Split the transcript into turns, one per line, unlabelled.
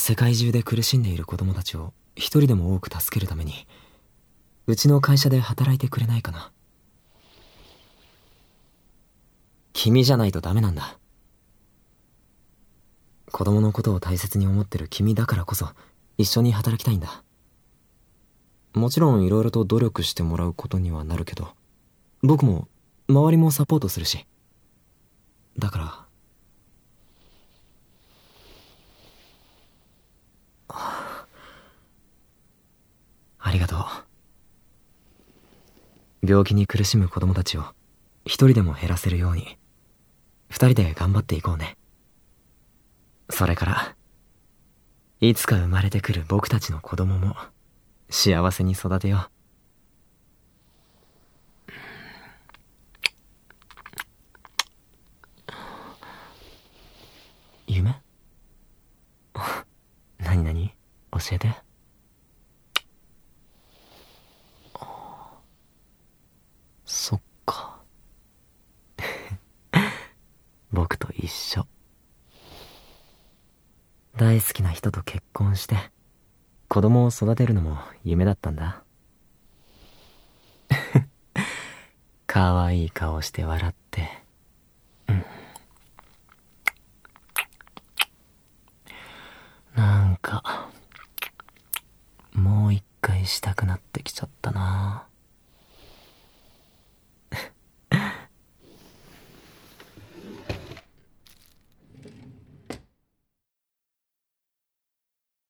世界中で苦しんでいる子供たちを一人でも多く助けるためにうちの会社で働いてくれないかな。君じゃないとダメなんだ。子供のことを大切に思ってる君だからこそ一緒に働きたいんだ。もちろん色々と努力してもらうことにはなるけど僕も周りもサポートするし。だからありがとう。病気に苦しむ子供たちを一人でも減らせるように二人で頑張っていこうね。それからいつか生まれてくる僕たちの子供も幸せに育てよう。夢？何何教えてそっか僕と一緒。大好きな人と結婚して子供を育てるのも夢だったんだ。かわいい顔して笑って。うん。なんかもう一回したくなってきちゃったな。